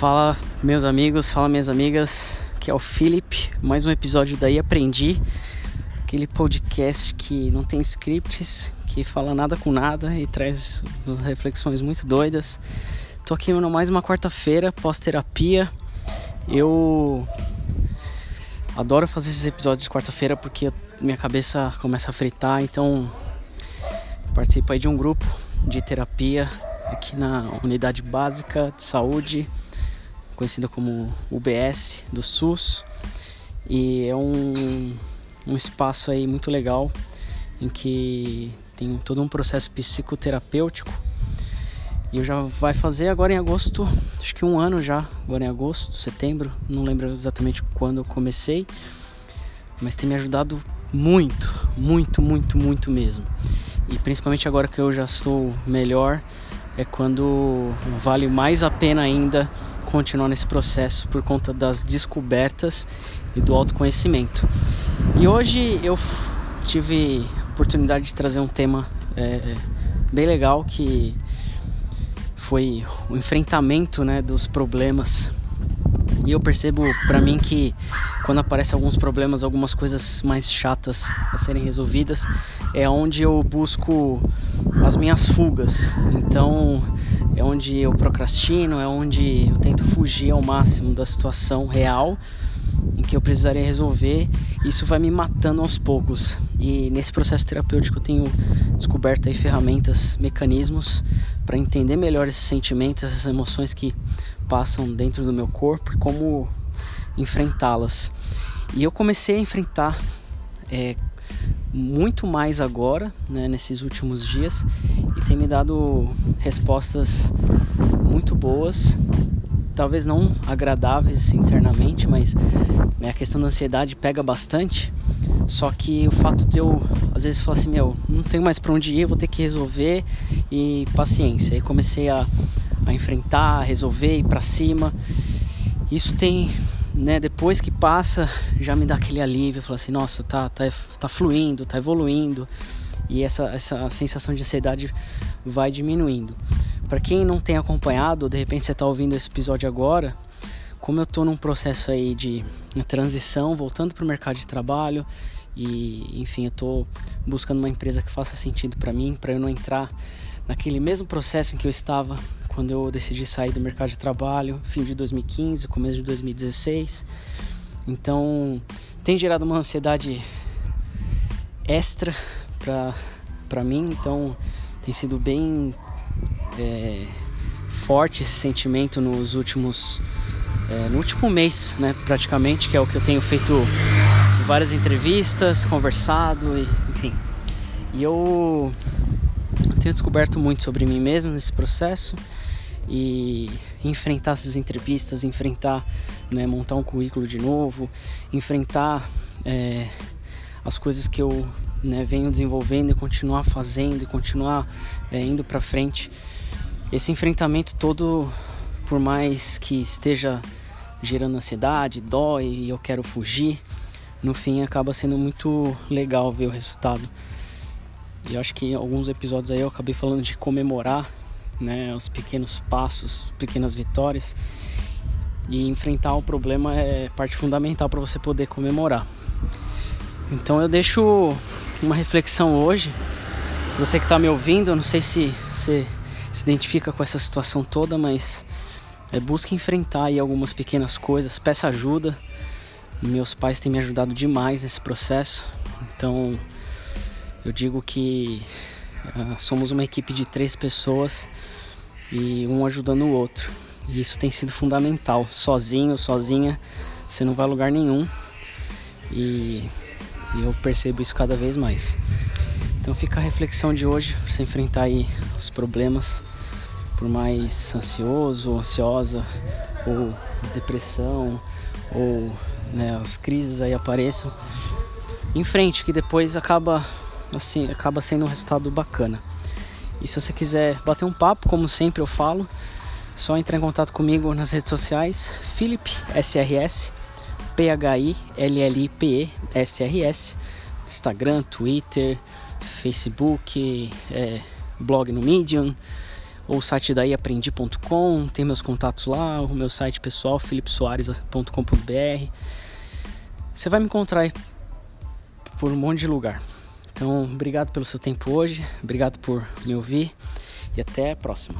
Fala meus amigos, fala minhas amigas, que é o Felipe, mais um episódio daí Aprendi, aquele podcast que não tem scripts, que fala nada com nada e traz reflexões muito doidas. Tô aqui no mais uma quarta-feira, pós-terapia. Eu adoro fazer esses episódios de quarta-feira porque minha cabeça começa a fritar, então participo aí de um grupo de terapia aqui na unidade básica de saúde conhecida como UBS do SUS. E é um, um espaço aí muito legal em que tem todo um processo psicoterapêutico. E eu já vai fazer agora em agosto, acho que um ano já, agora em agosto, setembro, não lembro exatamente quando eu comecei, mas tem me ajudado muito, muito, muito, muito mesmo. E principalmente agora que eu já estou melhor, é quando vale mais a pena ainda continuar nesse processo por conta das descobertas e do autoconhecimento. E hoje eu tive a oportunidade de trazer um tema é, bem legal que foi o enfrentamento né, dos problemas. E eu percebo para mim que quando aparecem alguns problemas, algumas coisas mais chatas a serem resolvidas, é onde eu busco as minhas fugas. Então, é onde eu procrastino, é onde eu tento fugir ao máximo da situação real em que eu precisaria resolver. Isso vai me matando aos poucos. E nesse processo terapêutico eu tenho descoberto aí ferramentas, mecanismos para entender melhor esses sentimentos, essas emoções que passam dentro do meu corpo e como enfrentá-las. E eu comecei a enfrentar é, muito mais agora, né, nesses últimos dias, e tem me dado respostas muito boas, talvez não agradáveis internamente, mas né, a questão da ansiedade pega bastante. Só que o fato de eu às vezes falar assim, meu, não tenho mais para onde ir, vou ter que resolver e paciência. Aí comecei a, a enfrentar, a resolver, ir para cima. Isso tem né, depois que passa, já me dá aquele alívio, fala assim, nossa, tá, tá, tá fluindo, tá evoluindo, e essa, essa sensação de ansiedade vai diminuindo. Para quem não tem acompanhado, de repente você está ouvindo esse episódio agora, como eu estou num processo aí de transição, voltando para o mercado de trabalho, e enfim, eu estou buscando uma empresa que faça sentido para mim, para eu não entrar naquele mesmo processo em que eu estava quando eu decidi sair do mercado de trabalho, fim de 2015, começo de 2016. Então, tem gerado uma ansiedade extra para mim, então tem sido bem é, forte esse sentimento nos últimos é, no último mês, né, praticamente, que é o que eu tenho feito várias entrevistas, conversado e enfim. E eu tenho descoberto muito sobre mim mesmo nesse processo e enfrentar essas entrevistas, enfrentar, né, montar um currículo de novo, enfrentar é, as coisas que eu né, venho desenvolvendo e continuar fazendo e continuar é, indo para frente. Esse enfrentamento todo, por mais que esteja gerando ansiedade, dói e eu quero fugir, no fim acaba sendo muito legal ver o resultado. E acho que em alguns episódios aí eu acabei falando de comemorar né, os pequenos passos, pequenas vitórias. E enfrentar o problema é parte fundamental para você poder comemorar. Então eu deixo uma reflexão hoje. Você que está me ouvindo, eu não sei se você se identifica com essa situação toda, mas é, busque enfrentar aí algumas pequenas coisas, peça ajuda. Meus pais têm me ajudado demais nesse processo, então eu digo que uh, somos uma equipe de três pessoas e um ajudando o outro. E isso tem sido fundamental. Sozinho, sozinha, você não vai a lugar nenhum. E, e eu percebo isso cada vez mais. Então fica a reflexão de hoje para você enfrentar aí os problemas, por mais ansioso, ansiosa, ou depressão, ou né, as crises aí apareçam. Em frente, que depois acaba assim, acaba sendo um resultado bacana. E se você quiser bater um papo, como sempre eu falo, só entrar em contato comigo nas redes sociais, Philip SRS, P H I L L I P E S R S, Instagram, Twitter, Facebook, é, blog no Medium, ou site daí aprendi.com, tem meus contatos lá, o meu site pessoal philipsoares.com.br. Você vai me encontrar por um monte de lugar. Então, obrigado pelo seu tempo hoje, obrigado por me ouvir e até a próxima.